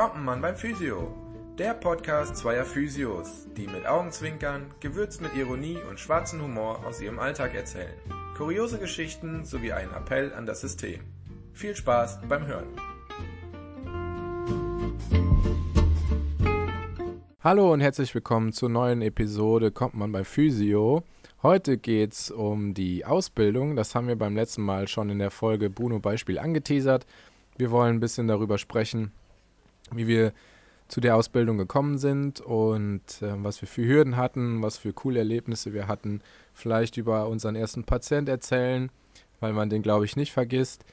Kommt ein Mann beim Physio. Der Podcast zweier Physios, die mit Augenzwinkern, gewürzt mit Ironie und schwarzem Humor aus ihrem Alltag erzählen. Kuriose Geschichten sowie einen Appell an das System. Viel Spaß beim Hören. Hallo und herzlich willkommen zur neuen Episode Kommt man bei Physio. Heute geht es um die Ausbildung. Das haben wir beim letzten Mal schon in der Folge Bruno Beispiel angeteasert. Wir wollen ein bisschen darüber sprechen, wie wir zu der Ausbildung gekommen sind und äh, was wir für Hürden hatten, was für coole Erlebnisse wir hatten. Vielleicht über unseren ersten Patient erzählen, weil man den, glaube ich, nicht vergisst.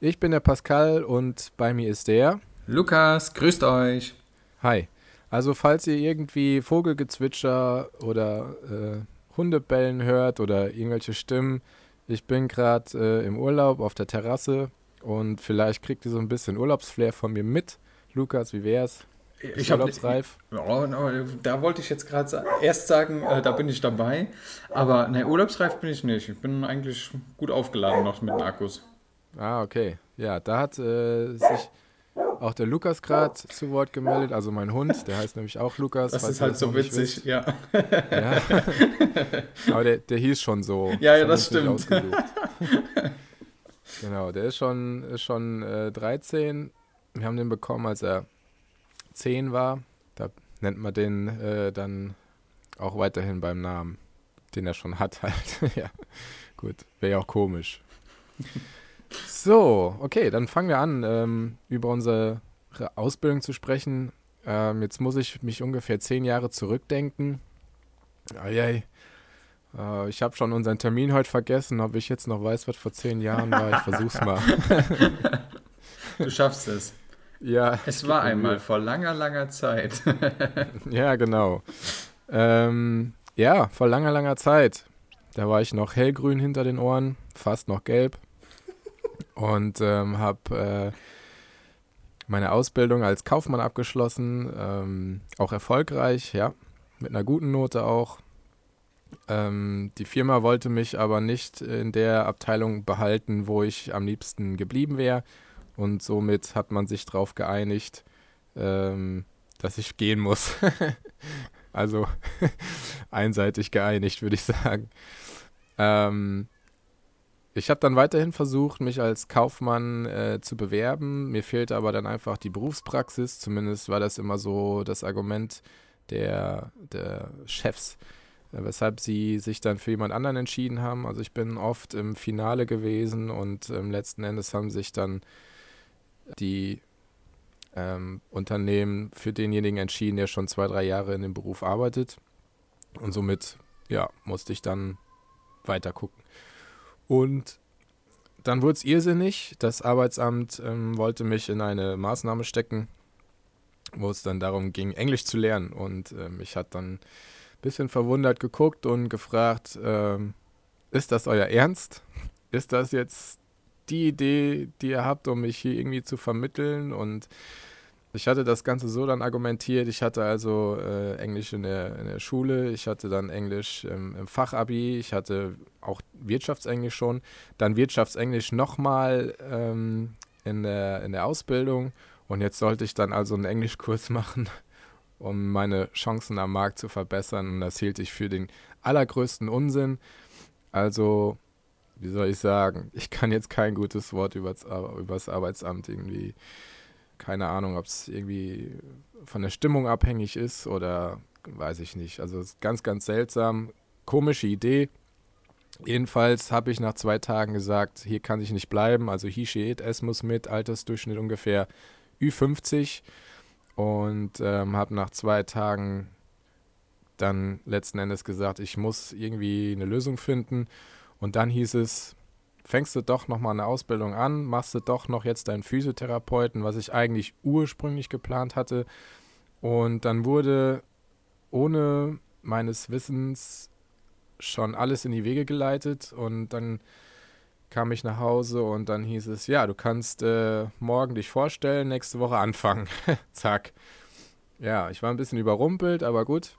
Ich bin der Pascal und bei mir ist der Lukas, grüßt euch. Hi. Also falls ihr irgendwie Vogelgezwitscher oder äh, Hundebellen hört oder irgendwelche Stimmen, ich bin gerade äh, im Urlaub auf der Terrasse und vielleicht kriegt ihr so ein bisschen Urlaubsflair von mir mit. Lukas, wie wär's? Ich habe urlaubsreif. Ja, da wollte ich jetzt gerade erst sagen, äh, da bin ich dabei. Aber ne, urlaubsreif bin ich nicht. Ich bin eigentlich gut aufgeladen noch mit den Akkus. Ah, okay. Ja, da hat äh, sich auch der Lukas gerade zu Wort gemeldet, also mein Hund, der heißt nämlich auch Lukas. Das ist halt so witzig, ja. ja. Aber der, der hieß schon so. Ja, ja, das stimmt. genau, der ist schon, ist schon äh, 13. Wir haben den bekommen, als er 10 war. Da nennt man den äh, dann auch weiterhin beim Namen, den er schon hat halt. ja, gut, wäre ja auch komisch. So, okay, dann fangen wir an, ähm, über unsere Ausbildung zu sprechen. Ähm, jetzt muss ich mich ungefähr zehn Jahre zurückdenken. Eieiei. Äh, ich habe schon unseren Termin heute vergessen. Ob ich jetzt noch weiß, was vor zehn Jahren war, ich versuch's mal. du schaffst es. Ja. Es war einmal vor langer, langer Zeit. ja, genau. Ähm, ja, vor langer, langer Zeit. Da war ich noch hellgrün hinter den Ohren, fast noch gelb und ähm, habe äh, meine Ausbildung als Kaufmann abgeschlossen, ähm, auch erfolgreich, ja, mit einer guten Note auch. Ähm, die Firma wollte mich aber nicht in der Abteilung behalten, wo ich am liebsten geblieben wäre. Und somit hat man sich darauf geeinigt, ähm, dass ich gehen muss. also einseitig geeinigt, würde ich sagen. Ähm, ich habe dann weiterhin versucht, mich als Kaufmann äh, zu bewerben. Mir fehlte aber dann einfach die Berufspraxis. Zumindest war das immer so das Argument der, der Chefs, äh, weshalb sie sich dann für jemand anderen entschieden haben. Also ich bin oft im Finale gewesen und ähm, letzten Endes haben sich dann die ähm, Unternehmen für denjenigen entschieden, der schon zwei, drei Jahre in dem Beruf arbeitet. Und somit, ja, musste ich dann weiter gucken. Und dann wurde es irrsinnig. Das Arbeitsamt ähm, wollte mich in eine Maßnahme stecken, wo es dann darum ging, Englisch zu lernen. Und ähm, ich hatte dann ein bisschen verwundert geguckt und gefragt, ähm, ist das euer Ernst? Ist das jetzt die Idee, die ihr habt, um mich hier irgendwie zu vermitteln? Und ich hatte das Ganze so dann argumentiert. Ich hatte also äh, Englisch in der, in der Schule, ich hatte dann Englisch ähm, im Fachabi, ich hatte auch Wirtschaftsenglisch schon, dann Wirtschaftsenglisch nochmal ähm, in, der, in der Ausbildung und jetzt sollte ich dann also einen Englischkurs machen, um meine Chancen am Markt zu verbessern und das hielt ich für den allergrößten Unsinn. Also, wie soll ich sagen, ich kann jetzt kein gutes Wort über das Arbeitsamt irgendwie keine Ahnung, ob es irgendwie von der Stimmung abhängig ist oder weiß ich nicht. Also ganz, ganz seltsam. Komische Idee. Jedenfalls habe ich nach zwei Tagen gesagt, hier kann ich nicht bleiben. Also Hishiet, es muss mit, Altersdurchschnitt ungefähr Ü50. Und ähm, habe nach zwei Tagen dann letzten Endes gesagt, ich muss irgendwie eine Lösung finden. Und dann hieß es, fängst du doch noch mal eine Ausbildung an, machst du doch noch jetzt deinen Physiotherapeuten, was ich eigentlich ursprünglich geplant hatte. Und dann wurde ohne meines Wissens schon alles in die Wege geleitet und dann kam ich nach Hause und dann hieß es, ja, du kannst äh, morgen dich vorstellen, nächste Woche anfangen. Zack. Ja, ich war ein bisschen überrumpelt, aber gut.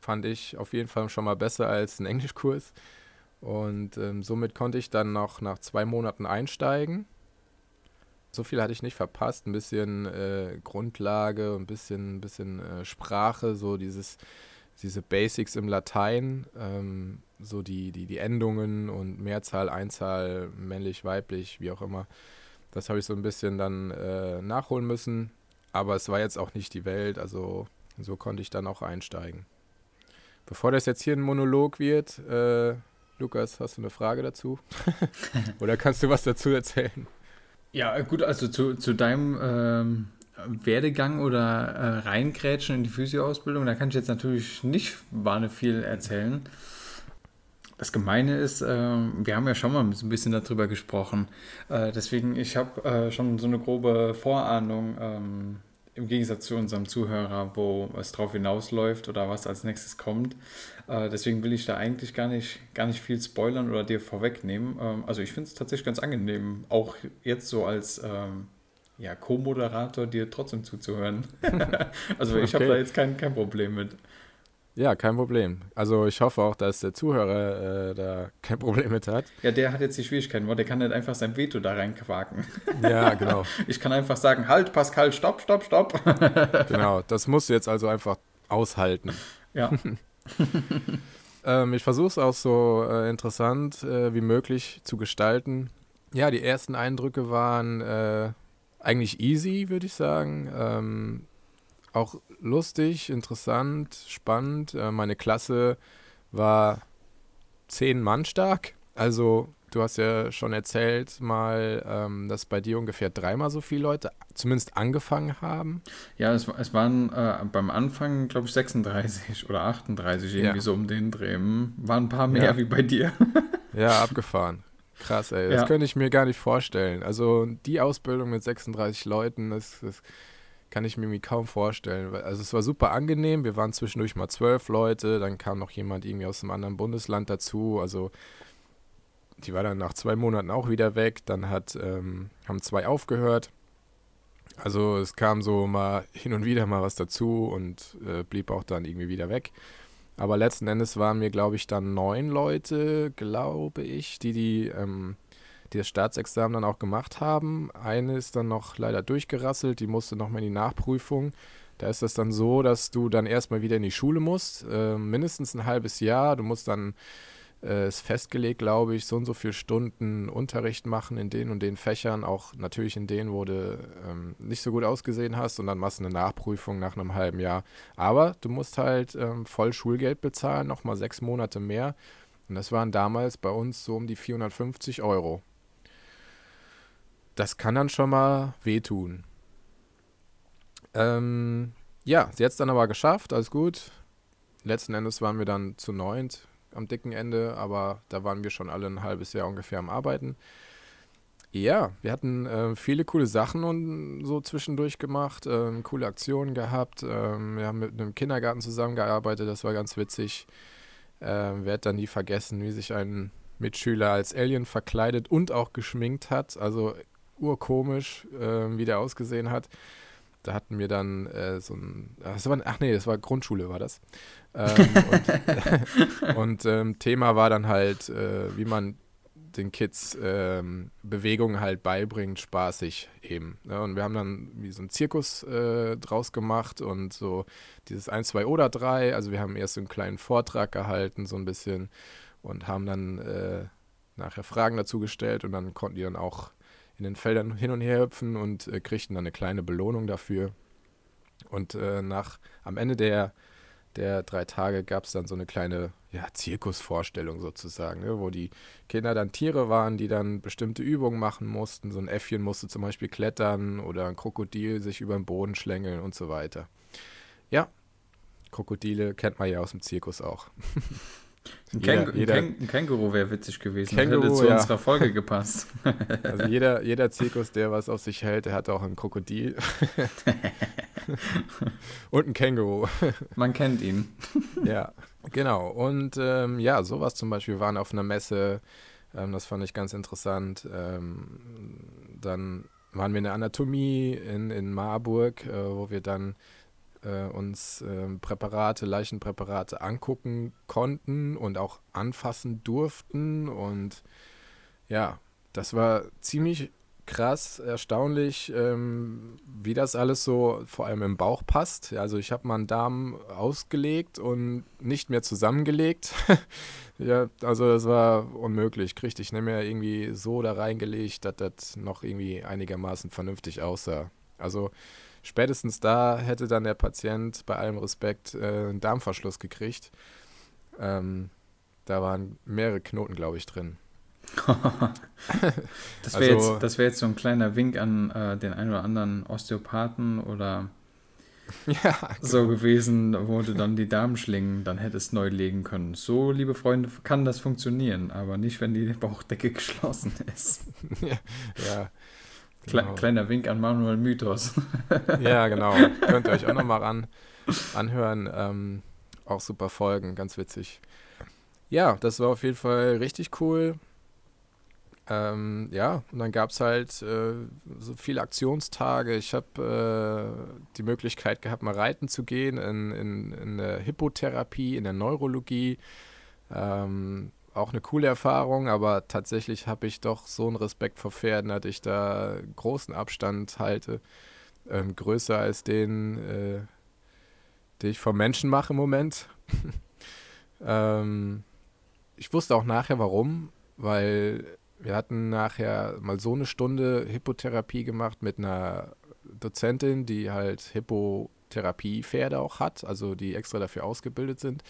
Fand ich auf jeden Fall schon mal besser als ein Englischkurs. Und ähm, somit konnte ich dann noch nach zwei Monaten einsteigen. so viel hatte ich nicht verpasst. Ein bisschen äh, Grundlage, ein bisschen, bisschen äh, Sprache, so dieses, diese Basics im Latein, ähm, so die, die, die Endungen und Mehrzahl, Einzahl, männlich, weiblich, wie auch immer. Das habe ich so ein bisschen dann äh, nachholen müssen. Aber es war jetzt auch nicht die Welt, also so konnte ich dann auch einsteigen. Bevor das jetzt hier ein Monolog wird, äh, Lukas, hast du eine Frage dazu? Oder kannst du was dazu erzählen? Ja, gut, also zu, zu deinem ähm, Werdegang oder äh, Reingrätschen in die Physioausbildung, da kann ich jetzt natürlich nicht wahnsinnig viel erzählen. Das Gemeine ist, äh, wir haben ja schon mal ein bisschen darüber gesprochen. Äh, deswegen, ich habe äh, schon so eine grobe Vorahnung, ähm, im Gegensatz zu unserem Zuhörer, wo es drauf hinausläuft oder was als nächstes kommt. Äh, deswegen will ich da eigentlich gar nicht, gar nicht viel spoilern oder dir vorwegnehmen. Ähm, also ich finde es tatsächlich ganz angenehm, auch jetzt so als ähm, ja, Co-Moderator dir trotzdem zuzuhören. also ich okay. habe da jetzt kein, kein Problem mit. Ja, kein Problem. Also ich hoffe auch, dass der Zuhörer äh, da kein Problem mit hat. Ja, der hat jetzt die Schwierigkeiten, weil der kann nicht einfach sein Veto da reinquaken. Ja, genau. Ich kann einfach sagen, halt, Pascal, stopp, stopp, stopp. Genau, das musst du jetzt also einfach aushalten. Ja. ähm, ich versuche es auch so äh, interessant äh, wie möglich zu gestalten. Ja, die ersten Eindrücke waren äh, eigentlich easy, würde ich sagen. Ähm, auch lustig, interessant, spannend. Äh, meine Klasse war zehn Mann stark. Also du hast ja schon erzählt mal, ähm, dass bei dir ungefähr dreimal so viele Leute zumindest angefangen haben. Ja, es, es waren äh, beim Anfang, glaube ich, 36 oder 38, irgendwie ja. so um den Dreh. Waren ein paar mehr ja. wie bei dir. ja, abgefahren. Krass, ey. Das ja. könnte ich mir gar nicht vorstellen. Also die Ausbildung mit 36 Leuten, das, das kann ich mir kaum vorstellen. Also es war super angenehm. Wir waren zwischendurch mal zwölf Leute, dann kam noch jemand irgendwie aus einem anderen Bundesland dazu. Also die war dann nach zwei Monaten auch wieder weg. Dann hat, ähm, haben zwei aufgehört. Also es kam so mal hin und wieder mal was dazu und äh, blieb auch dann irgendwie wieder weg. Aber letzten Endes waren wir, glaube ich, dann neun Leute, glaube ich, die, die, ähm, das Staatsexamen dann auch gemacht haben. Eine ist dann noch leider durchgerasselt, die musste nochmal in die Nachprüfung. Da ist das dann so, dass du dann erstmal wieder in die Schule musst, äh, mindestens ein halbes Jahr. Du musst dann äh, ist festgelegt, glaube ich, so und so viele Stunden Unterricht machen in den und den Fächern, auch natürlich in denen, wo du ähm, nicht so gut ausgesehen hast und dann machst du eine Nachprüfung nach einem halben Jahr. Aber du musst halt ähm, voll Schulgeld bezahlen, nochmal sechs Monate mehr. Und das waren damals bei uns so um die 450 Euro. Das kann dann schon mal wehtun. Ähm, ja, sie hat es dann aber geschafft, alles gut. Letzten Endes waren wir dann zu neunt am dicken Ende, aber da waren wir schon alle ein halbes Jahr ungefähr am Arbeiten. Ja, wir hatten äh, viele coole Sachen und so zwischendurch gemacht, äh, coole Aktionen gehabt. Äh, wir haben mit einem Kindergarten zusammengearbeitet, das war ganz witzig. Äh, wer hat dann nie vergessen, wie sich ein Mitschüler als Alien verkleidet und auch geschminkt hat. Also urkomisch, äh, wie der ausgesehen hat da hatten wir dann äh, so ein, das war, ach nee, das war Grundschule, war das. Ähm, und, und ähm, Thema war dann halt, äh, wie man den Kids ähm, Bewegungen halt beibringt, spaßig eben. Ne? Und wir haben dann wie so einen Zirkus äh, draus gemacht und so dieses 1, 2 oder 3. Also wir haben erst so einen kleinen Vortrag gehalten, so ein bisschen und haben dann äh, nachher Fragen dazu gestellt und dann konnten die dann auch in den Feldern hin und her hüpfen und äh, kriegten dann eine kleine Belohnung dafür. Und äh, nach am Ende der, der drei Tage gab es dann so eine kleine ja, Zirkusvorstellung sozusagen, ne, wo die Kinder dann Tiere waren, die dann bestimmte Übungen machen mussten. So ein Äffchen musste zum Beispiel klettern oder ein Krokodil sich über den Boden schlängeln und so weiter. Ja, Krokodile kennt man ja aus dem Zirkus auch. Ein, Käng jeder, ein Känguru wäre witzig gewesen. Känguru, hätte zu ja. unserer Folge gepasst. Also jeder, jeder Zirkus, der was auf sich hält, der hat auch ein Krokodil. Und ein Känguru. Man kennt ihn. Ja, genau. Und ähm, ja, sowas zum Beispiel. Wir waren auf einer Messe. Ähm, das fand ich ganz interessant. Ähm, dann waren wir in der Anatomie in, in Marburg, äh, wo wir dann äh, uns äh, Präparate, Leichenpräparate angucken konnten und auch anfassen durften. Und ja, das war ziemlich krass, erstaunlich, ähm, wie das alles so vor allem im Bauch passt. Also ich habe meinen Darm ausgelegt und nicht mehr zusammengelegt. ja, also das war unmöglich. Ich nicht mehr irgendwie so da reingelegt, dass das noch irgendwie einigermaßen vernünftig aussah. Also spätestens da hätte dann der Patient bei allem Respekt äh, einen Darmverschluss gekriegt. Ähm, da waren mehrere Knoten, glaube ich, drin. das wäre also, jetzt, wär jetzt so ein kleiner Wink an äh, den einen oder anderen Osteopathen oder ja, genau. so gewesen, wo du dann die Darmschlingen dann hättest neu legen können. So, liebe Freunde, kann das funktionieren, aber nicht, wenn die Bauchdecke geschlossen ist. ja, ja genau. Kleiner Wink an Manuel Mythos. ja, genau. Könnt ihr euch auch nochmal an, anhören. Ähm, auch super Folgen, ganz witzig. Ja, das war auf jeden Fall richtig cool. Ähm, ja, und dann gab es halt äh, so viele Aktionstage. Ich habe äh, die Möglichkeit gehabt, mal reiten zu gehen in, in, in der Hippotherapie, in der Neurologie. Ähm, auch eine coole Erfahrung, aber tatsächlich habe ich doch so einen Respekt vor Pferden, dass ich da großen Abstand halte. Ähm, größer als den, äh, den ich vom Menschen mache im Moment. ähm, ich wusste auch nachher warum, weil wir hatten nachher mal so eine Stunde Hippotherapie gemacht mit einer Dozentin, die halt Hippotherapie-Pferde auch hat, also die extra dafür ausgebildet sind.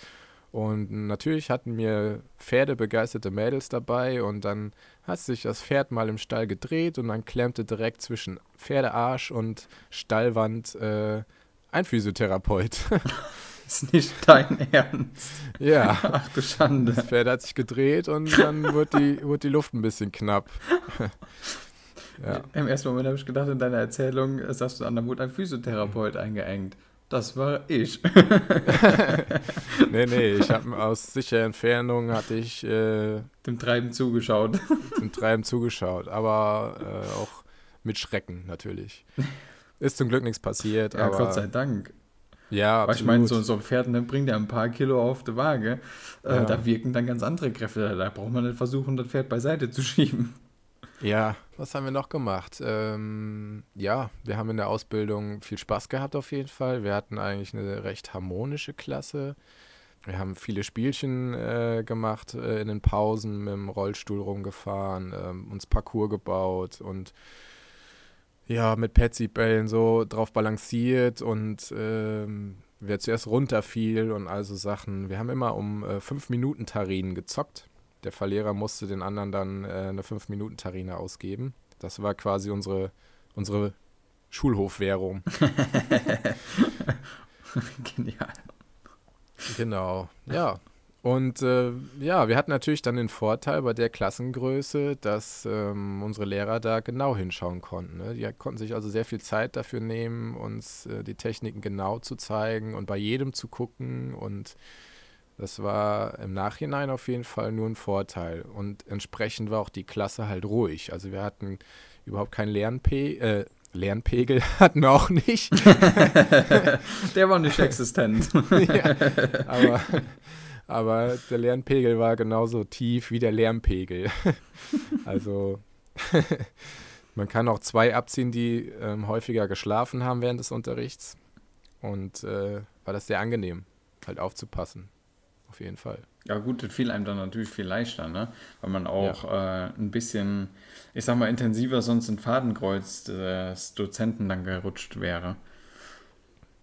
Und natürlich hatten wir pferdebegeisterte Mädels dabei und dann hat sich das Pferd mal im Stall gedreht und dann klemmte direkt zwischen Pferdearsch und Stallwand äh, ein Physiotherapeut. ist nicht dein Ernst. Ja. Ach du Schande. Das Pferd hat sich gedreht und dann wurde die, wurde die Luft ein bisschen knapp. ja. Im ersten Moment habe ich gedacht, in deiner Erzählung sagst du, an der wurde ein Physiotherapeut eingeengt. Das war ich. nee, nee, ich habe aus sicherer Entfernung hatte ich äh, dem Treiben zugeschaut. Dem Treiben zugeschaut, aber äh, auch mit Schrecken natürlich. Ist zum Glück nichts passiert. Ja, aber, Gott sei Dank. Ja, Weil ich meine, so, so ein Pferd ne, bringt ja ein paar Kilo auf die Waage. Äh, ja. Da wirken dann ganz andere Kräfte. Da braucht man nicht versuchen, das Pferd beiseite zu schieben. Ja, was haben wir noch gemacht? Ähm, ja, wir haben in der Ausbildung viel Spaß gehabt auf jeden Fall. Wir hatten eigentlich eine recht harmonische Klasse. Wir haben viele Spielchen äh, gemacht äh, in den Pausen, mit dem Rollstuhl rumgefahren, äh, uns Parcours gebaut und ja, mit Petsy-Bällen so drauf balanciert und ähm, wer zuerst runterfiel und also Sachen. Wir haben immer um äh, 5-Minuten-Tarinen gezockt. Der Verlierer musste den anderen dann äh, eine 5-Minuten-Tarine ausgeben. Das war quasi unsere, unsere Schulhofwährung. Genial. Genau, ja. Und äh, ja, wir hatten natürlich dann den Vorteil bei der Klassengröße, dass ähm, unsere Lehrer da genau hinschauen konnten. Ne? Die konnten sich also sehr viel Zeit dafür nehmen, uns äh, die Techniken genau zu zeigen und bei jedem zu gucken. Und das war im Nachhinein auf jeden Fall nur ein Vorteil. Und entsprechend war auch die Klasse halt ruhig. Also wir hatten überhaupt keinen Lernpe äh, Lernpegel hatten wir auch nicht. der war nicht existent. ja, aber aber der Lernpegel war genauso tief wie der Lärmpegel. also man kann auch zwei abziehen, die ähm, häufiger geschlafen haben während des Unterrichts. Und äh, war das sehr angenehm, halt aufzupassen. Auf jeden Fall. Ja gut, das fiel einem dann natürlich viel leichter, ne? Weil man auch ja. äh, ein bisschen, ich sag mal, intensiver sonst in Fadenkreuz des Dozenten dann gerutscht wäre.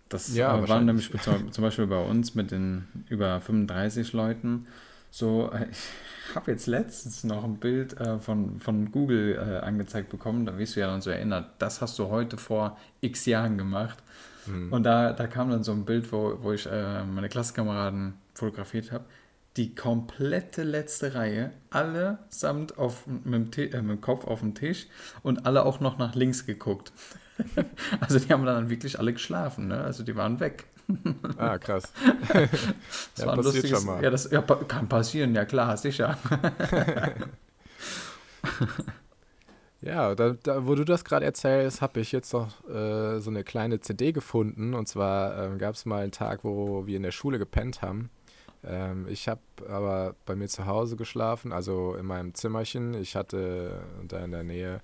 Das ja, äh, war nämlich zum Beispiel bei uns mit den über 35 Leuten so. Äh, ich habe jetzt letztens noch ein Bild äh, von, von Google äh, angezeigt bekommen, da wirst du ja dann so erinnert, das hast du heute vor x Jahren gemacht. Mhm. Und da, da kam dann so ein Bild, wo, wo ich äh, meine Klassenkameraden fotografiert habe. Die komplette letzte Reihe, allesamt auf, mit, dem, äh, mit dem Kopf auf dem Tisch und alle auch noch nach links geguckt. also die haben dann wirklich alle geschlafen, ne? Also die waren weg. Ah, krass. das ja, war ein lustiges, schon mal. Ja, das ja, kann passieren, ja klar, sicher. ja, da, da, wo du das gerade erzählst, habe ich jetzt noch äh, so eine kleine CD gefunden. Und zwar äh, gab es mal einen Tag, wo wir in der Schule gepennt haben. Ähm, ich habe aber bei mir zu Hause geschlafen, also in meinem Zimmerchen. Ich hatte da in der Nähe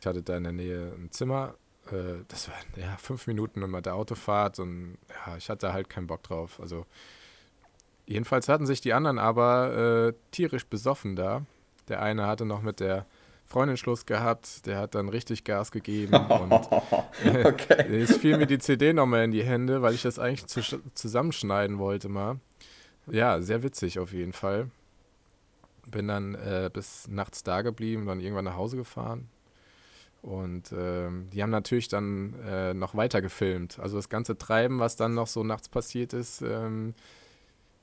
Ich hatte da in der Nähe ein Zimmer. Äh, das war ja fünf Minuten immer der Autofahrt und ja, ich hatte halt keinen Bock drauf. Also jedenfalls hatten sich die anderen aber äh, tierisch besoffen da. Der eine hatte noch mit der Freundin Schluss gehabt, der hat dann richtig Gas gegeben und äh, okay. es fiel mir die CD nochmal in die Hände, weil ich das eigentlich zu, zusammenschneiden wollte mal. Ja, sehr witzig auf jeden Fall. Bin dann äh, bis nachts da geblieben, dann irgendwann nach Hause gefahren. Und äh, die haben natürlich dann äh, noch weiter gefilmt. Also das ganze Treiben, was dann noch so nachts passiert ist, ähm,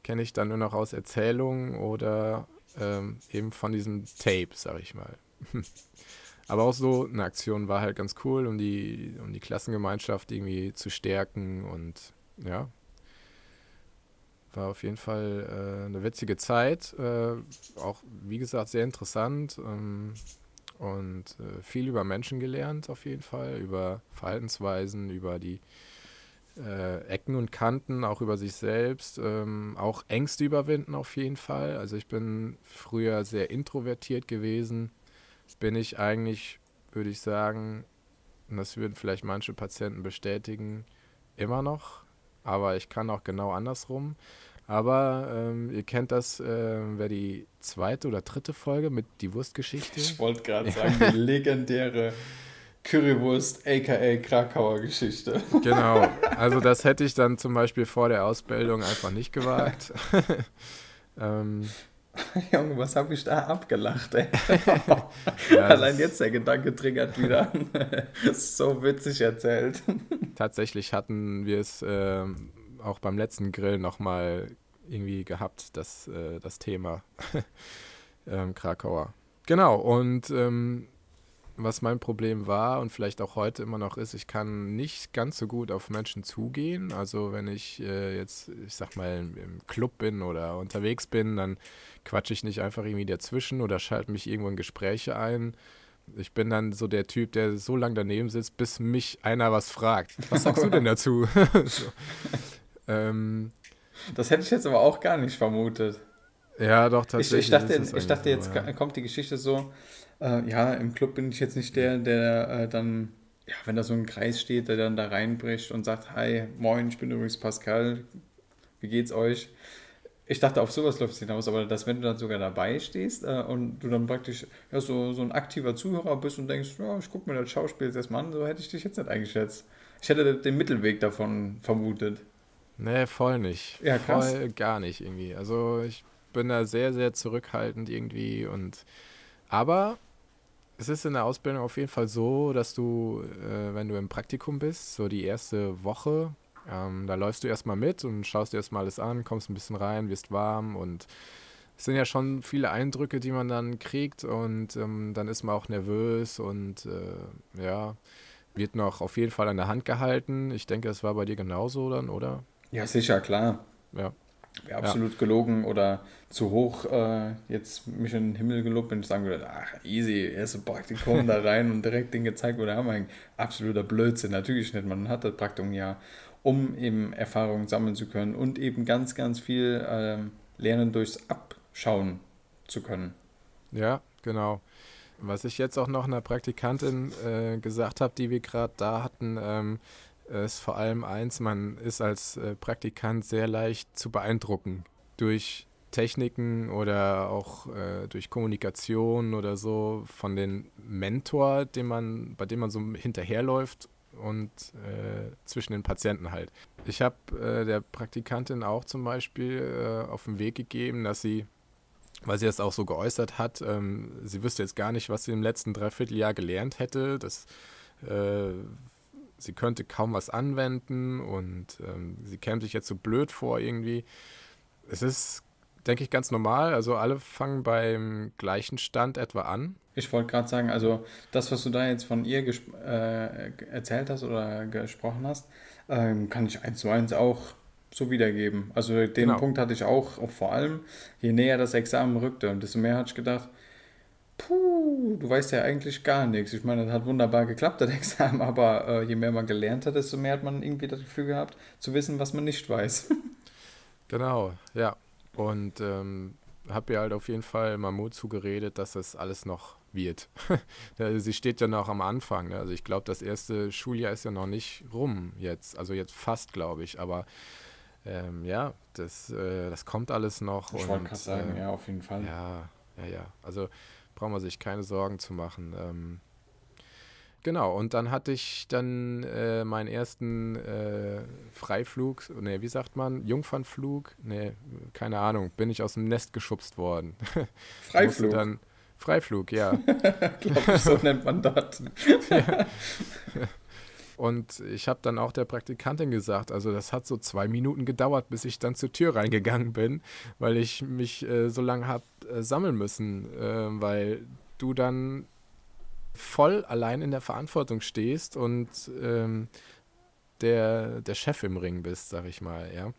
kenne ich dann nur noch aus Erzählungen oder ähm, eben von diesem Tape, sag ich mal. Aber auch so eine Aktion war halt ganz cool, um die, um die Klassengemeinschaft irgendwie zu stärken und ja. War auf jeden Fall äh, eine witzige Zeit. Äh, auch, wie gesagt, sehr interessant. Ähm, und äh, viel über Menschen gelernt, auf jeden Fall. Über Verhaltensweisen, über die äh, Ecken und Kanten, auch über sich selbst. Ähm, auch Ängste überwinden, auf jeden Fall. Also, ich bin früher sehr introvertiert gewesen bin ich eigentlich, würde ich sagen, und das würden vielleicht manche Patienten bestätigen, immer noch. Aber ich kann auch genau andersrum. Aber ähm, ihr kennt das, äh, wer die zweite oder dritte Folge mit die Wurstgeschichte. Ich wollte gerade sagen, die legendäre Currywurst, aka Krakauer Geschichte. Genau, also das hätte ich dann zum Beispiel vor der Ausbildung einfach nicht gewagt. ähm, Junge, was habe ich da abgelacht, ey? ja, Allein jetzt der Gedanke triggert wieder. so witzig erzählt. Tatsächlich hatten wir es äh, auch beim letzten Grill nochmal irgendwie gehabt, das, äh, das Thema ähm, Krakauer. Genau, und ähm, was mein Problem war und vielleicht auch heute immer noch ist, ich kann nicht ganz so gut auf Menschen zugehen. Also wenn ich äh, jetzt, ich sag mal, im Club bin oder unterwegs bin, dann quatsche ich nicht einfach irgendwie dazwischen oder schalte mich irgendwo in Gespräche ein. Ich bin dann so der Typ, der so lange daneben sitzt, bis mich einer was fragt. Was sagst du denn dazu? so. ähm, das hätte ich jetzt aber auch gar nicht vermutet. Ja, doch, tatsächlich. Ich, ich dachte, ich dachte jetzt ja. kommt die Geschichte so, äh, ja, im Club bin ich jetzt nicht der, der äh, dann, ja, wenn da so ein Kreis steht, der dann da reinbricht und sagt, hi, moin, ich bin übrigens Pascal, wie geht's euch? Ich dachte, auf sowas läuft es hinaus, aber dass wenn du dann sogar dabei stehst äh, und du dann praktisch ja, so, so ein aktiver Zuhörer bist und denkst, ja, ich gucke mir das Schauspiel jetzt erstmal an, so hätte ich dich jetzt nicht eingeschätzt. Ich hätte den Mittelweg davon vermutet. Nee, voll nicht. Ja, krass. Voll gar nicht irgendwie. Also ich bin da sehr, sehr zurückhaltend irgendwie und aber es ist in der Ausbildung auf jeden Fall so, dass du, äh, wenn du im Praktikum bist, so die erste Woche, ähm, da läufst du erstmal mit und schaust dir erstmal alles an, kommst ein bisschen rein, wirst warm und es sind ja schon viele Eindrücke, die man dann kriegt und ähm, dann ist man auch nervös und äh, ja, wird noch auf jeden Fall an der Hand gehalten. Ich denke, das war bei dir genauso dann, oder? Ja, sicher, klar. Ja. Wäre absolut ja. gelogen oder zu hoch äh, jetzt mich in den Himmel gelobt, wenn ich sagen würde, ach, easy, erste Praktikum da rein und direkt den gezeigt wurde, haben wir absoluter Blödsinn. Natürlich nicht, man hat das Praktikum ja, um eben Erfahrungen sammeln zu können und eben ganz, ganz viel äh, lernen durchs Abschauen zu können. Ja, genau. Was ich jetzt auch noch einer Praktikantin äh, gesagt habe, die wir gerade da hatten, ähm, ist vor allem eins, man ist als äh, Praktikant sehr leicht zu beeindrucken durch Techniken oder auch äh, durch Kommunikation oder so von den Mentor, den man, bei dem man so hinterherläuft und äh, zwischen den Patienten halt. Ich habe äh, der Praktikantin auch zum Beispiel äh, auf den Weg gegeben, dass sie, weil sie das auch so geäußert hat, ähm, sie wüsste jetzt gar nicht, was sie im letzten Dreivierteljahr gelernt hätte. Das äh, sie könnte kaum was anwenden und ähm, sie käme sich jetzt so blöd vor irgendwie. Es ist, denke ich, ganz normal. Also alle fangen beim gleichen Stand etwa an. Ich wollte gerade sagen, also das, was du da jetzt von ihr äh, erzählt hast oder gesprochen hast, ähm, kann ich eins zu eins auch so wiedergeben. Also den genau. Punkt hatte ich auch, auch vor allem, je näher das Examen rückte, desto mehr hatte ich gedacht, puh, du weißt ja eigentlich gar nichts. Ich meine, das hat wunderbar geklappt, das Examen, aber äh, je mehr man gelernt hat, desto mehr hat man irgendwie das Gefühl gehabt, zu wissen, was man nicht weiß. genau, ja. Und ähm, habe ihr halt auf jeden Fall mal Mut zugeredet, dass das alles noch wird. Sie steht ja noch am Anfang. Ne? Also ich glaube, das erste Schuljahr ist ja noch nicht rum jetzt. Also jetzt fast, glaube ich. Aber ähm, ja, das, äh, das kommt alles noch. Ich wollte gerade sagen, äh, ja, auf jeden Fall. Ja, ja, ja. Also braucht man sich keine Sorgen zu machen. Ähm, genau, und dann hatte ich dann äh, meinen ersten äh, Freiflug, ne, wie sagt man, Jungfernflug? Ne, keine Ahnung, bin ich aus dem Nest geschubst worden. Freiflug? dann, Freiflug, ja. glaube so nennt man das. ja. Und ich habe dann auch der Praktikantin gesagt, also das hat so zwei Minuten gedauert, bis ich dann zur Tür reingegangen bin, weil ich mich äh, so lange habe äh, sammeln müssen, äh, weil du dann voll allein in der Verantwortung stehst und ähm, der, der Chef im Ring bist, sag ich mal, ja.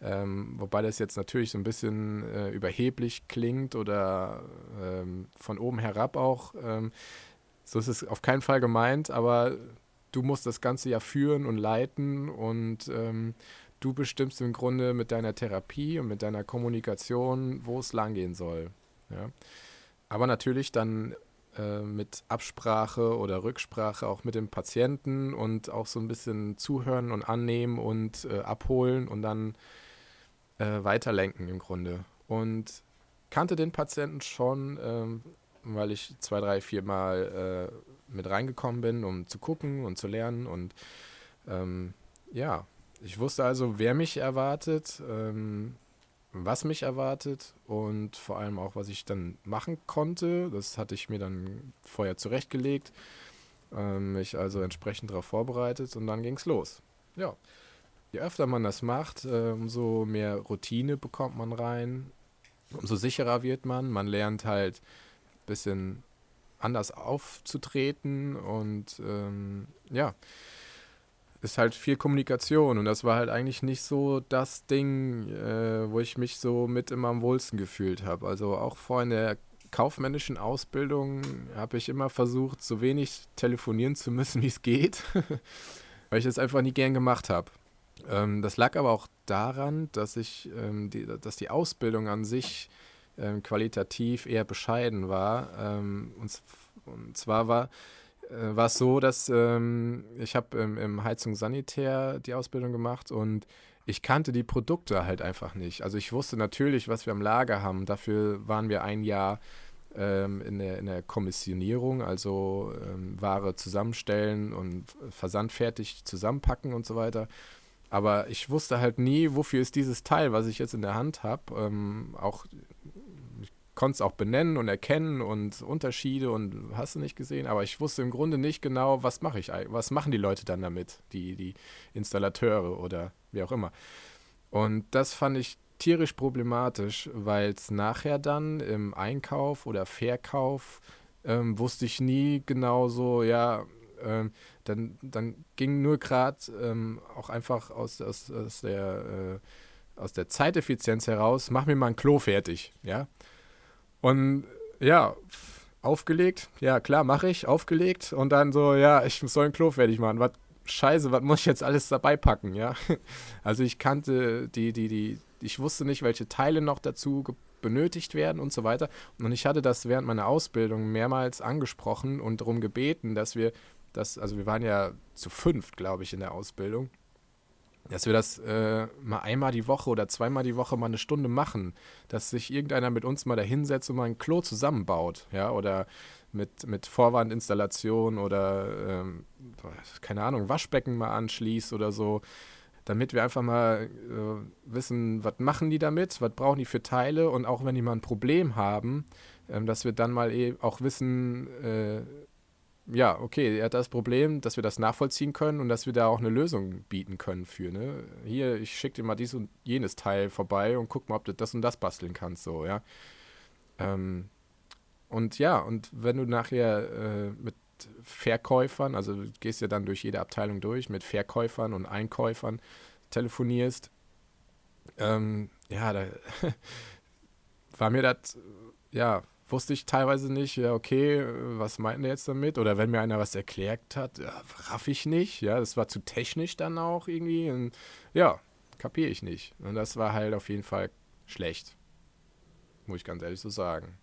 Ähm, wobei das jetzt natürlich so ein bisschen äh, überheblich klingt oder ähm, von oben herab auch. Ähm, so ist es auf keinen Fall gemeint, aber du musst das Ganze ja führen und leiten und ähm, du bestimmst im Grunde mit deiner Therapie und mit deiner Kommunikation, wo es langgehen soll. Ja? Aber natürlich dann äh, mit Absprache oder Rücksprache auch mit dem Patienten und auch so ein bisschen zuhören und annehmen und äh, abholen und dann äh, weiterlenken im Grunde. Und kannte den Patienten schon, ähm, weil ich zwei, drei, vier Mal äh, mit reingekommen bin, um zu gucken und zu lernen. Und ähm, ja, ich wusste also, wer mich erwartet, ähm, was mich erwartet und vor allem auch, was ich dann machen konnte. Das hatte ich mir dann vorher zurechtgelegt, ähm, mich also entsprechend darauf vorbereitet und dann ging es los. Ja, je öfter man das macht, äh, umso mehr Routine bekommt man rein, umso sicherer wird man. Man lernt halt ein bisschen anders aufzutreten und ähm, ja, ist halt viel Kommunikation und das war halt eigentlich nicht so das Ding, äh, wo ich mich so mit immer am wohlsten gefühlt habe. Also auch vor in der kaufmännischen Ausbildung habe ich immer versucht, so wenig telefonieren zu müssen, wie es geht, weil ich das einfach nie gern gemacht habe. Ähm, das lag aber auch daran, dass ich, ähm, die, dass die Ausbildung an sich ähm, qualitativ eher bescheiden war. Ähm, und, und, zwar war äh, war es so, dass ähm, ich habe im, im Heizung Sanitär die Ausbildung gemacht und ich kannte die Produkte halt einfach nicht. Also ich wusste natürlich, was wir am Lager haben. Dafür waren wir ein Jahr ähm, in, der, in der Kommissionierung, also ähm, Ware zusammenstellen und versandfertig zusammenpacken und so weiter. Aber ich wusste halt nie, wofür ist dieses Teil, was ich jetzt in der Hand habe. Ähm, auch konnte es auch benennen und erkennen und Unterschiede und hast du nicht gesehen, aber ich wusste im Grunde nicht genau, was mache ich, was machen die Leute dann damit, die, die Installateure oder wie auch immer. Und das fand ich tierisch problematisch, weil es nachher dann im Einkauf oder Verkauf ähm, wusste ich nie genau so, ja, ähm, dann, dann ging nur gerade ähm, auch einfach aus, aus, aus der äh, aus der Zeiteffizienz heraus, mach mir mal ein Klo fertig, ja. Und ja, aufgelegt, ja klar, mache ich, aufgelegt und dann so, ja, ich soll ein Klo fertig machen. Was Scheiße, was muss ich jetzt alles dabei packen, ja? Also ich kannte die, die, die, ich wusste nicht, welche Teile noch dazu benötigt werden und so weiter. Und ich hatte das während meiner Ausbildung mehrmals angesprochen und darum gebeten, dass wir das, also wir waren ja zu fünft, glaube ich, in der Ausbildung, dass wir das äh, mal einmal die Woche oder zweimal die Woche mal eine Stunde machen, dass sich irgendeiner mit uns mal da hinsetzt und mal ein Klo zusammenbaut, ja, oder mit, mit Vorwandinstallation oder, ähm, keine Ahnung, Waschbecken mal anschließt oder so, damit wir einfach mal äh, wissen, was machen die damit, was brauchen die für Teile und auch wenn die mal ein Problem haben, ähm, dass wir dann mal eh auch wissen, äh, ja, okay, er hat das Problem, dass wir das nachvollziehen können und dass wir da auch eine Lösung bieten können für, ne? Hier, ich schicke dir mal dies und jenes Teil vorbei und guck mal, ob du das und das basteln kannst, so, ja. Ähm, und ja, und wenn du nachher äh, mit Verkäufern, also du gehst ja dann durch jede Abteilung durch, mit Verkäufern und Einkäufern telefonierst, ähm, ja, da war mir das, ja, wusste ich teilweise nicht, ja, okay, was meint er jetzt damit? Oder wenn mir einer was erklärt hat, ja, raff ich nicht, ja, das war zu technisch dann auch irgendwie. Und, ja, kapiere ich nicht. Und das war halt auf jeden Fall schlecht. Muss ich ganz ehrlich so sagen.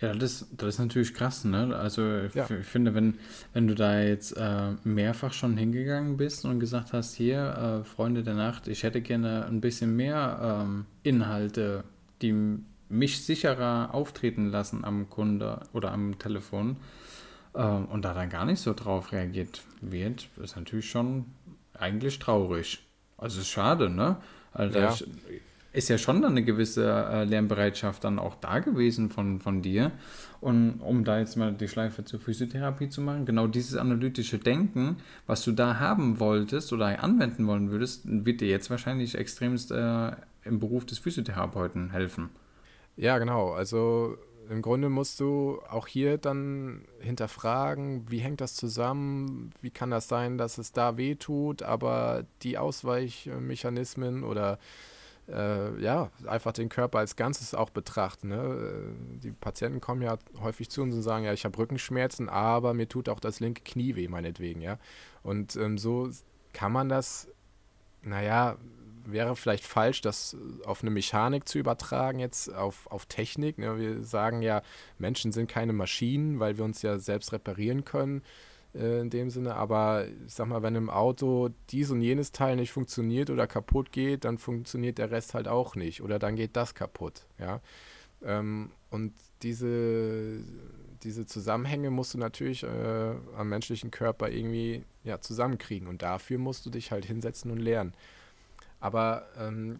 Ja, das, das ist natürlich krass, ne? Also ich, Ja. finde, wenn, wenn du da jetzt äh, mehrfach schon hingegangen bist und gesagt hast, hier, äh, Freunde der Nacht, ich hätte gerne ein bisschen mehr ähm, Inhalte, die mich sicherer auftreten lassen am Kunde oder am Telefon ähm, und da dann gar nicht so drauf reagiert wird, ist natürlich schon eigentlich traurig. Also ist schade, ne? Also Ja. ist ja schon dann eine gewisse äh, Lernbereitschaft dann auch da gewesen von, von dir. Und um da jetzt mal die Schleife zur Physiotherapie zu machen, genau dieses analytische Denken, was du da haben wolltest oder anwenden wollen würdest, wird dir jetzt wahrscheinlich extremst äh, im Beruf des Physiotherapeuten helfen. Ja, genau. Also im Grunde musst du auch hier dann hinterfragen, wie hängt das zusammen? Wie kann das sein, dass es da weh tut, aber die Ausweichmechanismen oder äh, ja, einfach den Körper als Ganzes auch betrachten. Ne? Die Patienten kommen ja häufig zu uns und sagen, ja, ich habe Rückenschmerzen, aber mir tut auch das linke Knie weh, meinetwegen, ja. Und ähm, so kann man das, naja, wäre vielleicht falsch, das auf eine Mechanik zu übertragen, jetzt auf, auf Technik. Ne? Wir sagen ja, Menschen sind keine Maschinen, weil wir uns ja selbst reparieren können äh, in dem Sinne. Aber ich sag mal, wenn im Auto dies und jenes Teil nicht funktioniert oder kaputt geht, dann funktioniert der Rest halt auch nicht. Oder dann geht das kaputt. Ja? Ähm, und diese, diese Zusammenhänge musst du natürlich äh, am menschlichen Körper irgendwie ja, zusammenkriegen. Und dafür musst du dich halt hinsetzen und lernen. Aber ähm,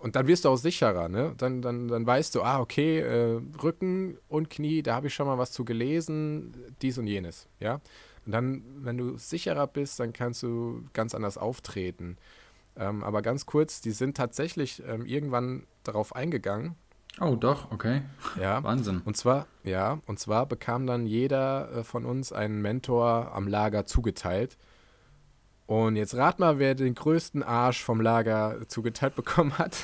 und dann wirst du auch sicherer, ne? Dann, dann, dann weißt du, ah, okay, äh, Rücken und Knie, da habe ich schon mal was zu gelesen, dies und jenes, ja. Und dann, wenn du sicherer bist, dann kannst du ganz anders auftreten. Ähm, aber ganz kurz, die sind tatsächlich ähm, irgendwann darauf eingegangen, Oh, doch, okay. ja. Wahnsinn. Und zwar, ja, und zwar bekam dann jeder äh, von uns einen Mentor am Lager zugeteilt. Und jetzt rat mal, wer den größten Arsch vom Lager zugeteilt bekommen hat.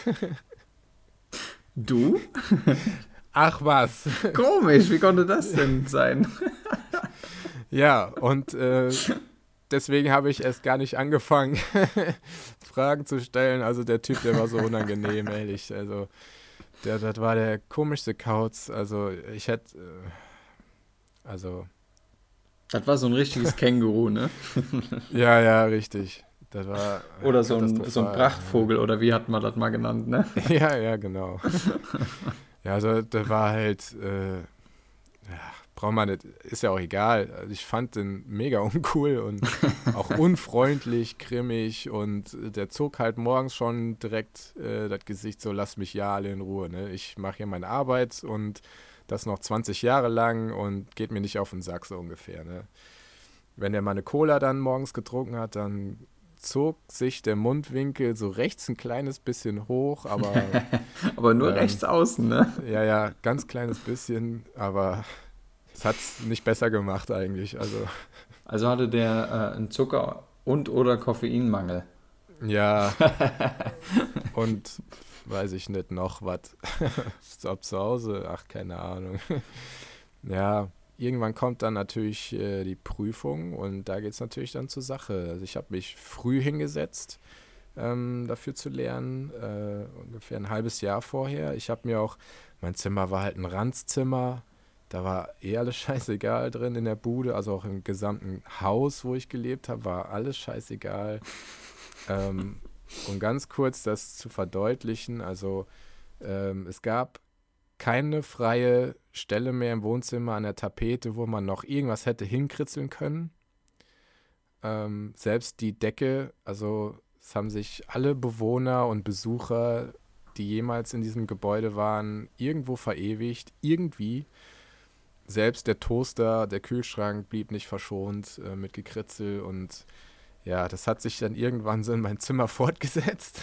Du? Ach was. Komisch, wie konnte das denn sein? Ja, und äh, deswegen habe ich erst gar nicht angefangen, Fragen zu stellen. Also der Typ, der war so unangenehm, ehrlich. Also der, das war der komischste Kauz. Also ich hätte, äh, also Das war so ein richtiges Känguru, ne? ja, ja, richtig. Das war Oder so ein, so ein. Prachtvogel, oder wie hat man das mal genannt, ne? Ja, ja, genau. ja, also der war halt, äh, ja, braucht man nicht, ist ja auch egal. Also ich fand den mega uncool und auch unfreundlich, grimmig und der zog halt morgens schon direkt äh, das Gesicht so, lass mich ja alle in Ruhe, ne? Ich mache hier meine Arbeit und das noch 20 Jahre lang und geht mir nicht auf den Sack so ungefähr, ne? Wenn der mal eine Cola dann morgens getrunken hat, dann zog sich der Mundwinkel so rechts ein kleines bisschen hoch, aber Aber nur Ähm. rechts außen, ne? ja, ja, ganz kleines bisschen, aber es hat es nicht besser gemacht eigentlich. Also Also hatte der äh, einen Zucker- und oder Koffeinmangel. ja, und weiß ich nicht noch was. Ob zu Hause, ach, keine Ahnung. ja, irgendwann kommt dann natürlich äh, die Prüfung und da geht es natürlich dann zur Sache. Also ich habe mich früh hingesetzt, ähm, dafür zu lernen, äh, ungefähr ein halbes Jahr vorher. Ich habe mir auch, mein Zimmer war halt ein Ranzzimmer, da war eh alles scheißegal drin in der Bude, also auch im gesamten Haus, wo ich gelebt habe, war alles scheißegal. ähm, um ganz kurz das zu verdeutlichen, also ähm, es gab keine freie Stelle mehr im Wohnzimmer an der Tapete, wo man noch irgendwas hätte hinkritzeln können. Ähm, selbst die Decke, also es haben sich alle Bewohner und Besucher, die jemals in diesem Gebäude waren, irgendwo verewigt, irgendwie. Selbst der Toaster, der Kühlschrank blieb nicht verschont äh, mit Gekritzel und ja, das hat sich dann irgendwann so in mein Zimmer fortgesetzt.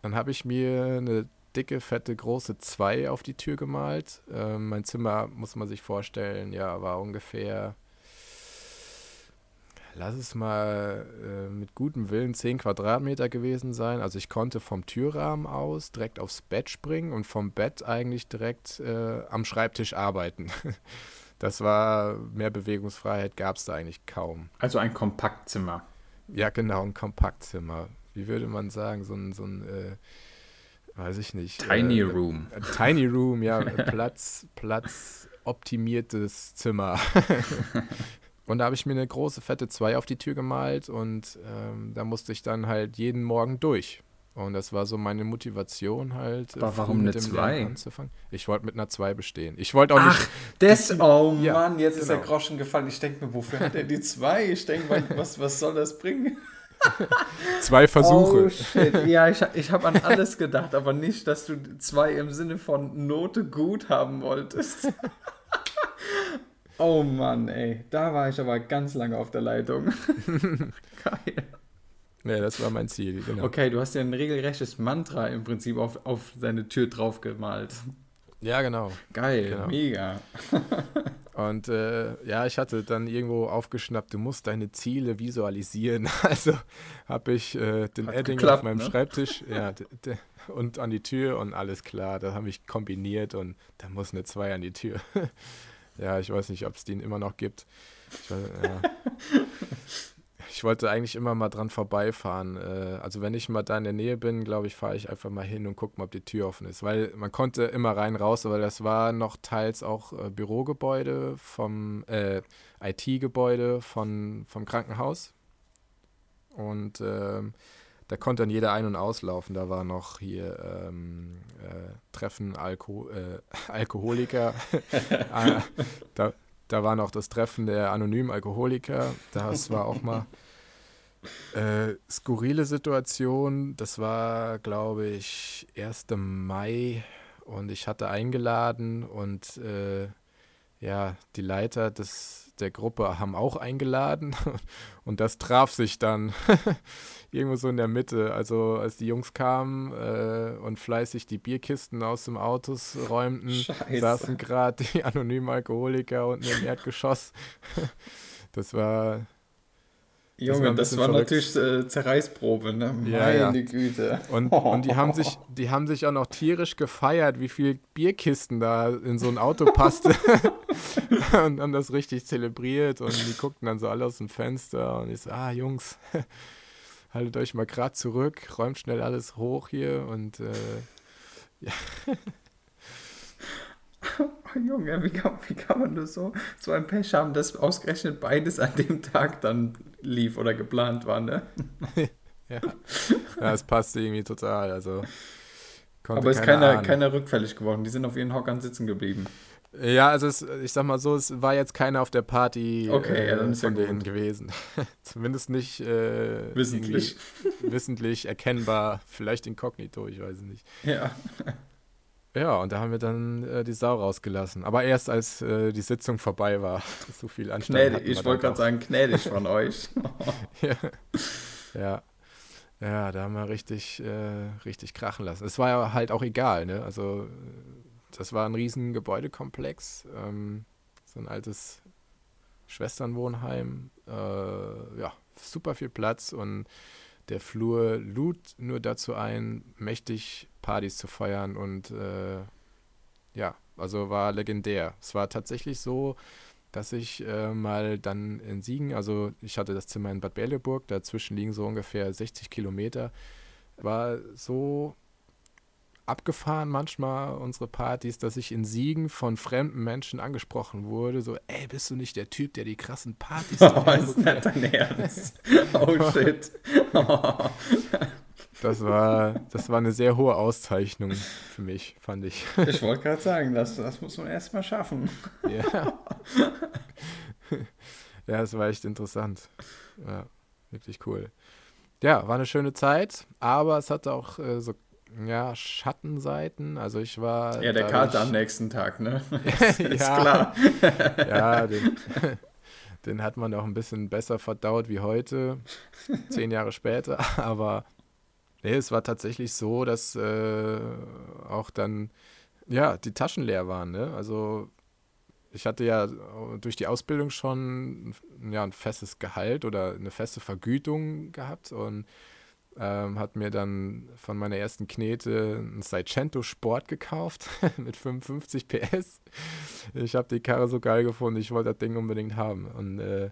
dann habe ich mir eine dicke, fette, große 2 auf die Tür gemalt. Ähm, mein Zimmer, muss man sich vorstellen, ja, war ungefähr, lass es mal äh, mit gutem Willen 10 Quadratmeter gewesen sein. Also ich konnte vom Türrahmen aus direkt aufs Bett springen und vom Bett eigentlich direkt äh, am Schreibtisch arbeiten. Das war, mehr Bewegungsfreiheit gab es da eigentlich kaum. Also ein Kompaktzimmer. Ja, genau, ein Kompaktzimmer. Wie würde man sagen, so ein, so ein weiß ich nicht. Tiny äh, Room. Äh, Tiny Room, ja, Platz, Platz optimiertes Zimmer. und da habe ich mir eine große fette 2 auf die Tür gemalt und ähm, da musste ich dann halt jeden Morgen durch. Und das war so meine Motivation halt. Aber warum eine 2? anzufangen. Ich wollte mit einer 2 bestehen. Ich wollte auch Ach, nicht. Das, oh ja, Mann, jetzt genau. ist der genau. Groschen gefallen. Ich denke mir, wofür hat er die 2? Ich denke, was, was soll das bringen? zwei Versuche. Oh shit. Ja, ich, ich habe an alles gedacht, aber nicht, dass du zwei im Sinne von Note gut haben wolltest. oh Mann, ey. Da war ich aber ganz lange auf der Leitung. Geil. Ja, das war mein Ziel, genau. Okay, du hast ja ein regelrechtes Mantra im Prinzip auf, auf deine Tür drauf gemalt. Ja, genau. Geil, genau. mega. Und äh, ja, ich hatte dann irgendwo aufgeschnappt, du musst deine Ziele visualisieren. Also habe ich äh, den Hat Edding geklappt, auf meinem ne? Schreibtisch ja, und an die Tür und alles klar. Da habe ich kombiniert und da muss eine 2 an die Tür. ja, ich weiß nicht, ob es den immer noch gibt. Ich, ja. Ich wollte eigentlich immer mal dran vorbeifahren. Äh, also wenn ich mal da in der Nähe bin, glaube ich, fahre ich einfach mal hin und gucke mal, ob die Tür offen ist. Weil man konnte immer rein, raus, weil das war noch teils auch äh, Bürogebäude vom äh, IT-Gebäude vom Krankenhaus. Und ähm, da konnte dann jeder ein- und auslaufen. Da war noch hier ähm, äh, Treffen Alko äh, Alkoholiker. Ah, da, da war noch das Treffen der anonymen Alkoholiker. Das war auch mal äh, skurrile Situation. Das war, glaube ich, 1. Mai und ich hatte eingeladen und äh, ja, die Leiter des, der Gruppe haben auch eingeladen und das traf sich dann irgendwo so in der Mitte. Also als die Jungs kamen äh, und fleißig die Bierkisten aus dem Autos räumten, Scheiße. saßen gerade die anonymen Alkoholiker unten im Erdgeschoss. Das war Junge, das war, das war natürlich äh, Zerreißprobe, ne? Ja, Meine ja. Güte. Und, und die haben sich, die haben sich auch noch tierisch gefeiert, wie viel Bierkisten da in so ein Auto passte. und haben das richtig zelebriert und die guckten dann so alle aus dem Fenster und ich so, ah, Jungs, haltet euch mal gerade zurück, räumt schnell alles hoch hier und äh, ja. Oh, Junge, wie kann, wie kann man nur so, so ein Pech haben, dass ausgerechnet beides an dem Tag dann lief oder geplant war, ne? ja. ja, es passte irgendwie total. Also Aber es ist keiner, keiner rückfällig geworden. Die sind auf ihren Hockern sitzen geblieben. Ja, also es, ich sag mal so, es war jetzt keiner auf der Party okay, ja, dann ist von ja denen gewesen. Zumindest nicht äh, wissentlich. wissentlich erkennbar, vielleicht inkognito, ich weiß es nicht. Ja. Ja, und da haben wir dann äh, die Sau rausgelassen. Aber erst als äh, die Sitzung vorbei war. So viel Anstand. Gnädig, ich wollte gerade sagen, gnädig von euch. ja. ja. Ja, da haben wir richtig, äh, richtig krachen lassen. Es war ja halt auch egal, ne? Also, das war ein riesen Gebäudekomplex. Ähm, so ein altes Schwesternwohnheim. Äh, ja, super viel Platz und der Flur lud nur dazu ein, mächtig Partys zu feiern und äh, ja, also war legendär. Es war tatsächlich so, dass ich äh, mal dann in Siegen, also ich hatte das Zimmer in Bad Berleburg, dazwischen liegen so ungefähr 60 Kilometer, war so abgefahren manchmal unsere Partys, dass ich in Siegen von fremden Menschen angesprochen wurde, so, ey, bist du nicht der Typ, der die krassen Partys Oh, ist nicht dein Ernst? Oh, shit. Oh. Das war, das war eine sehr hohe Auszeichnung für mich, fand ich. Ich wollte gerade sagen, das, das muss man erstmal schaffen. Ja. Ja, es war echt interessant. Ja, wirklich cool. Ja, war eine schöne Zeit, aber es hatte auch äh, so ja, Schattenseiten. Also ich war. Ja, der Kater am nächsten Tag, ne? ist, ja, ist klar. ja, den, den hat man auch ein bisschen besser verdaut wie heute, zehn Jahre später. Aber Nee, es war tatsächlich so, dass äh, auch dann, ja, die Taschen leer waren. Ne? Also ich hatte ja durch die Ausbildung schon ja, ein festes Gehalt oder eine feste Vergütung gehabt und ähm, hat mir dann von meiner ersten Knete ein Seicento Sport gekauft mit 55 PS. Ich habe die Karre so geil gefunden, ich wollte das Ding unbedingt haben. Und äh,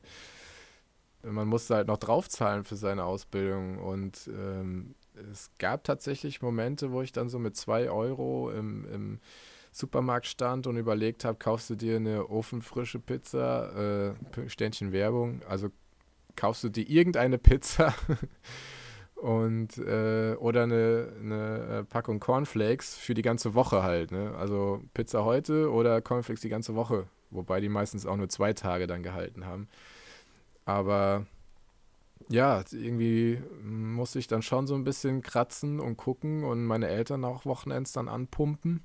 man musste halt noch draufzahlen für seine Ausbildung und ähm, es gab tatsächlich Momente, wo ich dann so mit zwei Euro im, im Supermarkt stand und überlegt habe, kaufst du dir eine ofenfrische Pizza, äh, Ständchen Werbung, also kaufst du dir irgendeine Pizza und äh, oder eine, eine äh, Packung Cornflakes für die ganze Woche halt. Ne? Also Pizza heute oder Cornflakes die ganze Woche, wobei die meistens auch nur zwei Tage dann gehalten haben. Aber ja, irgendwie musste ich dann schon so ein bisschen kratzen und gucken und meine Eltern auch Wochenends dann anpumpen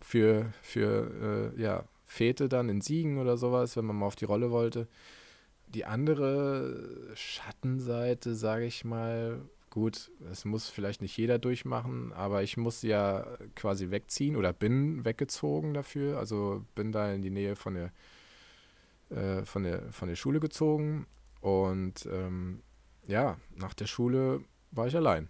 für, für äh, ja, Fete dann in Siegen oder sowas, wenn man mal auf die Rolle wollte. Die andere Schattenseite, sage ich mal, gut, es muss vielleicht nicht jeder durchmachen, aber ich musste ja quasi wegziehen oder bin weggezogen dafür. Also bin da in die Nähe von der, äh, von der, von der Schule gezogen und ähm, ja, nach der Schule war ich allein.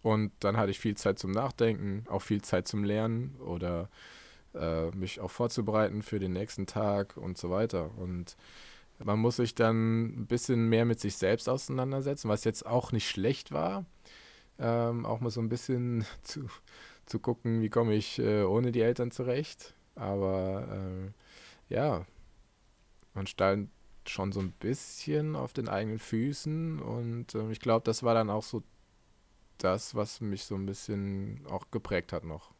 Und dann hatte ich viel Zeit zum Nachdenken, auch viel Zeit zum Lernen oder äh, mich auch vorzubereiten für den nächsten Tag und so weiter. Und man muss sich dann ein bisschen mehr mit sich selbst auseinandersetzen, was jetzt auch nicht schlecht war. Ähm, auch mal so ein bisschen zu, zu gucken, wie komme ich äh, ohne die Eltern zurecht. Aber äh, ja, man stand schon so ein bisschen auf den eigenen Füßen und äh, ich glaube, das war dann auch so das, was mich so ein bisschen auch geprägt hat noch.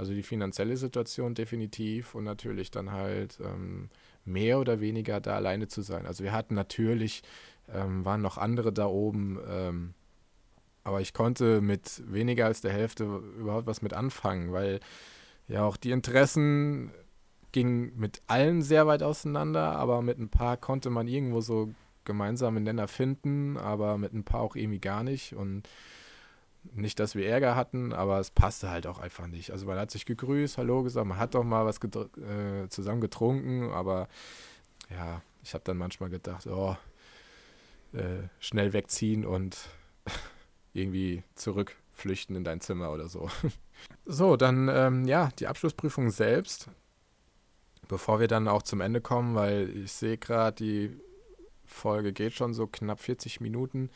Also die finanzielle Situation definitiv und natürlich dann halt ähm, mehr oder weniger da alleine zu sein. Also wir hatten natürlich, ähm, waren noch andere da oben, ähm, aber ich konnte mit weniger als der Hälfte überhaupt was mit anfangen, weil ja auch die Interessen gingen mit allen sehr weit auseinander, aber mit ein paar konnte man irgendwo so gemeinsame Nenner finden, aber mit ein paar auch irgendwie gar nicht und nicht, dass wir Ärger hatten, aber es passte halt auch einfach nicht. Also man hat sich gegrüßt, Hallo gesagt, man hat doch mal was äh, zusammen getrunken, aber ja, ich habe dann manchmal gedacht, oh, äh, schnell wegziehen und irgendwie zurückflüchten in dein Zimmer oder so. so, dann ähm, ja, die Abschlussprüfung selbst. Bevor wir dann auch zum Ende kommen, weil ich sehe gerade, die Folge geht schon so knapp 40 Minuten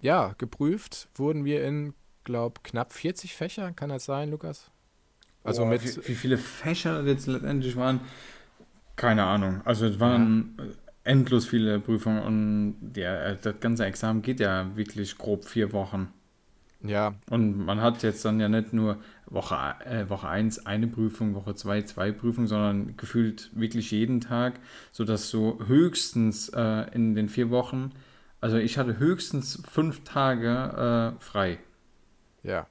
ja, geprüft wurden wir in, glaube knapp 40 Fächer. Kann das sein, Lukas? Also oh, mit. Wie, wie, viele Fächer jetzt letztendlich waren, keine Ahnung. Also es waren ja. endlos viele Prüfungen und ja, das ganze Examen geht ja wirklich grob vier Wochen. Ja. Und man hat jetzt dann ja nicht nur Woche, äh, Woche 1 eine Prüfung, Woche 2 zwei Prüfungen, sondern gefühlt wirklich jeden Tag, sodass so höchstens äh, in den vier Wochen also ich hatte höchstens fünf Tage äh, frei. Ja.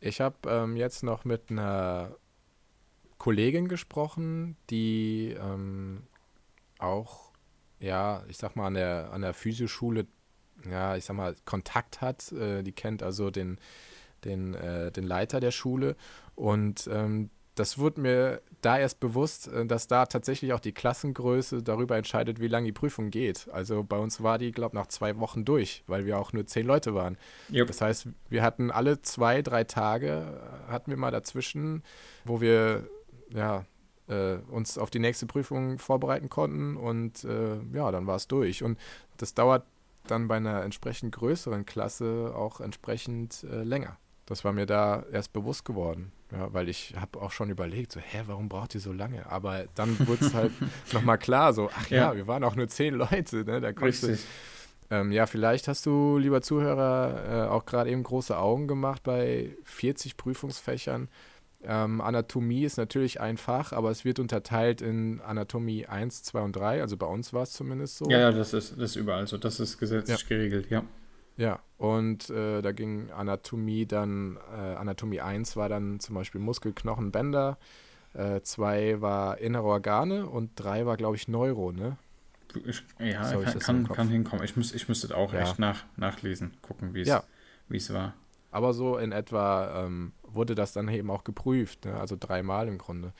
Ich habe ähm, jetzt noch mit einer Kollegin gesprochen, die ähm, auch, ja, ich sag mal, an der, an der Physioschule, ja, ich sag mal, Kontakt hat. Äh, die kennt also den, den, äh, den Leiter der Schule. Und ähm, das wurde mir da erst bewusst, äh, dass da tatsächlich auch die Klassengröße darüber entscheidet, wie lange die Prüfung geht. Also bei uns war die, glaube ich, nach zwei Wochen durch, weil wir auch nur zehn Leute waren. Yep. Das heißt, wir hatten alle zwei, drei Tage, äh, hatten wir mal dazwischen, wo wir ja, äh, uns auf die nächste Prüfung vorbereiten konnten und äh, ja, dann war es durch. Und das dauert dann bei einer entsprechend größeren Klasse auch entsprechend äh, länger. Das war mir da erst bewusst geworden. Ja, weil ich habe auch schon überlegt, so, hä, warum braucht ihr so lange? Aber dann wurde es halt nochmal klar, so, ach ja, ja, wir waren auch nur zehn Leute, ne? Da Richtig. Ähm, ja, vielleicht hast du, lieber Zuhörer, äh, auch gerade eben große Augen gemacht bei 40 Prüfungsfächern. Ähm, Anatomie ist natürlich ein Fach, aber es wird unterteilt in Anatomie 1, 2 und 3. Also bei uns war es zumindest so. Ja, ja, das ist, das ist überall so. Das ist gesetzlich ja. geregelt, ja. Ja, und äh, da ging Anatomie dann, äh, Anatomie 1 war dann zum Beispiel Muskel, Knochen, Bänder, 2 äh, war innere Organe und 3 war, glaube ich, Neuro, ne? Ich, ja, so kann, kann, kann, hinkommen. Ich, muss, ich müsste auch ja. echt nach, nachlesen, gucken, wie ja. es war. Aber so in etwa ähm, wurde das dann eben auch geprüft, ne? also dreimal im Grunde.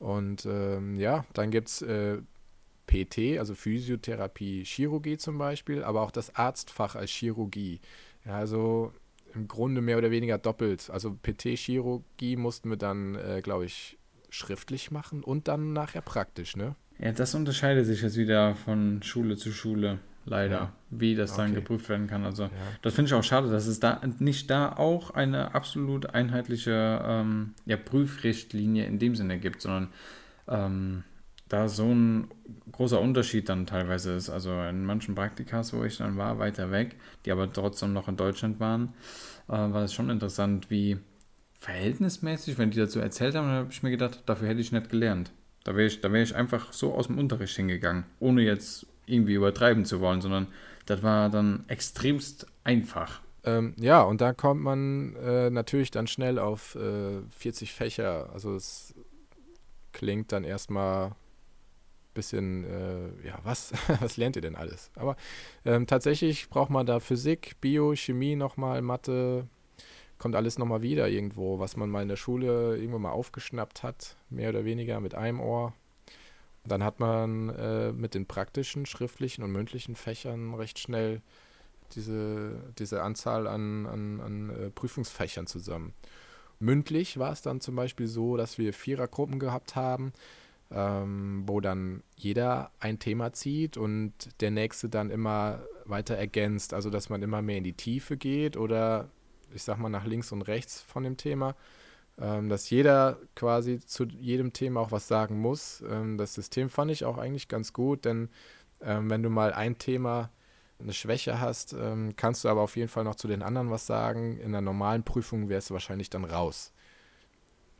Und ähm, ja, dann gibt es äh, PT, also Physiotherapie, Chirurgie zum Beispiel, aber auch das Arztfach als Chirurgie. Ja, also im Grunde mehr oder weniger doppelt. Also PT-Chirurgie mussten wir dann, äh, glaube ich, schriftlich machen und dann nachher praktisch, ne? Ja, das unterscheidet sich jetzt wieder von Schule zu Schule. leider, Ja. wie das dann Okay. geprüft werden kann. Also Ja. das finde ich auch schade, dass es da nicht da auch eine absolut einheitliche ähm, ja, Prüfrichtlinie in dem Sinne gibt, sondern ähm, da so ein großer Unterschied dann teilweise ist. Also in manchen Praktikas, wo ich dann war, weiter weg, die aber trotzdem noch in Deutschland waren, äh, war es schon interessant, wie verhältnismäßig, wenn die dazu erzählt haben, habe ich mir gedacht, dafür hätte ich nicht gelernt. Da wäre ich, da wäre ich einfach so aus dem Unterricht hingegangen, ohne jetzt irgendwie übertreiben zu wollen, sondern das war dann extremst einfach. Ähm, ja, und da kommt man äh, natürlich dann schnell auf äh, 40 Fächer. Also es klingt dann erstmal bisschen, äh, ja, was, was lernt ihr denn alles? Aber ähm, tatsächlich braucht man da Physik, Bio, Chemie nochmal, Mathe, kommt alles nochmal wieder irgendwo, was man mal in der Schule irgendwann mal aufgeschnappt hat, mehr oder weniger mit einem Ohr. Dann hat man äh, mit den praktischen, schriftlichen und mündlichen Fächern recht schnell diese, diese Anzahl an, an, an äh, Prüfungsfächern zusammen. Mündlich war es dann zum Beispiel so, dass wir Vierergruppen gehabt haben, ähm, wo dann jeder ein Thema zieht und der nächste dann immer weiter ergänzt. Also dass man immer mehr in die Tiefe geht oder ich sag mal nach links und rechts von dem Thema. Ähm, dass jeder quasi zu jedem Thema auch was sagen muss. Ähm, das System fand ich auch eigentlich ganz gut, denn ähm, wenn du mal ein Thema eine Schwäche hast, ähm, kannst du aber auf jeden Fall noch zu den anderen was sagen. In einer normalen Prüfung wärst du wahrscheinlich dann raus,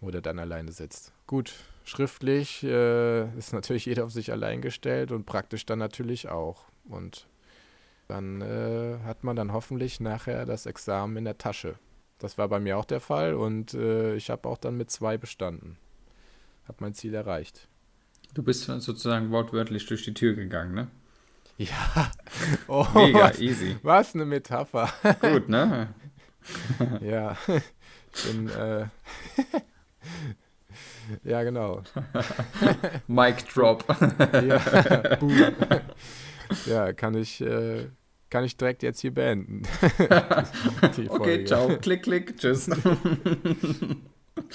wo der dann alleine sitzt. Gut, schriftlich äh, ist natürlich jeder auf sich allein gestellt und praktisch dann natürlich auch. Und dann äh, hat man dann hoffentlich nachher das Examen in der Tasche. Das war bei mir auch der Fall und äh, ich habe auch dann mit zwei bestanden. Hab mein Ziel erreicht. Du bist sozusagen wortwörtlich durch die Tür gegangen, ne? Ja. Oh, Mega was, easy. was eine Metapher. Gut, ne? Ja, ich bin, äh, ja, genau. Mic drop. Ja, boom. ja kann ich, äh, kann ich direkt jetzt hier beenden. Okay, Folge. ciao. Klick, klick. Tschüss.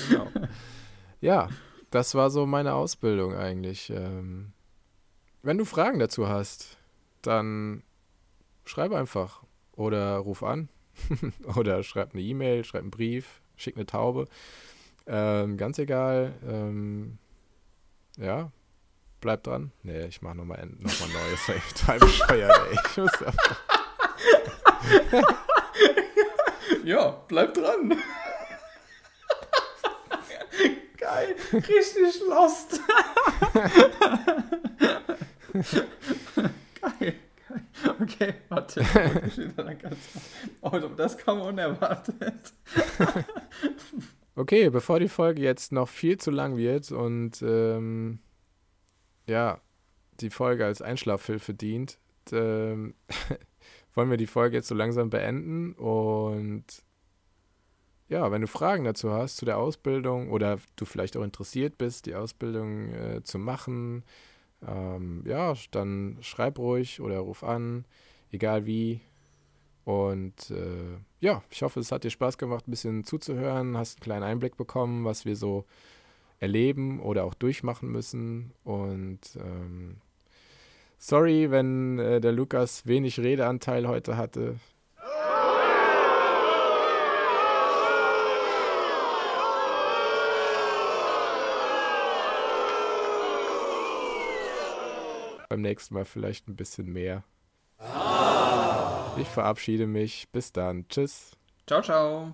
Genau. Ja, das war so meine Ausbildung eigentlich. Ähm, wenn du Fragen dazu hast, dann schreib einfach oder ruf an oder schreib eine E-Mail, schreib einen Brief, schick eine Taube. Ähm, ganz egal. Ähm, ja, bleib dran. Nee, ich mach nochmal noch mal Neues. weil ich total bescheuert, ey. Ich muss Ja, bleib dran. Geil. Richtig lost. Geil. Okay, warte. Oh, das kam unerwartet. Okay, bevor die Folge jetzt noch viel zu lang wird und ähm, ja, die Folge als Einschlafhilfe dient, ähm, wollen wir die Folge jetzt so langsam beenden und ja, wenn du Fragen dazu hast zu der Ausbildung oder du vielleicht auch interessiert bist, die Ausbildung äh, zu machen, ähm, ja, dann schreib ruhig oder ruf an, egal wie. Und äh, ja, ich hoffe, es hat dir Spaß gemacht, ein bisschen zuzuhören, hast einen kleinen Einblick bekommen, was wir so erleben oder auch durchmachen müssen. Und ähm, sorry, wenn äh, der Lukas wenig Redeanteil heute hatte. Beim nächsten Mal vielleicht ein bisschen mehr. Ich verabschiede mich. Bis dann. Tschüss. Ciao, ciao.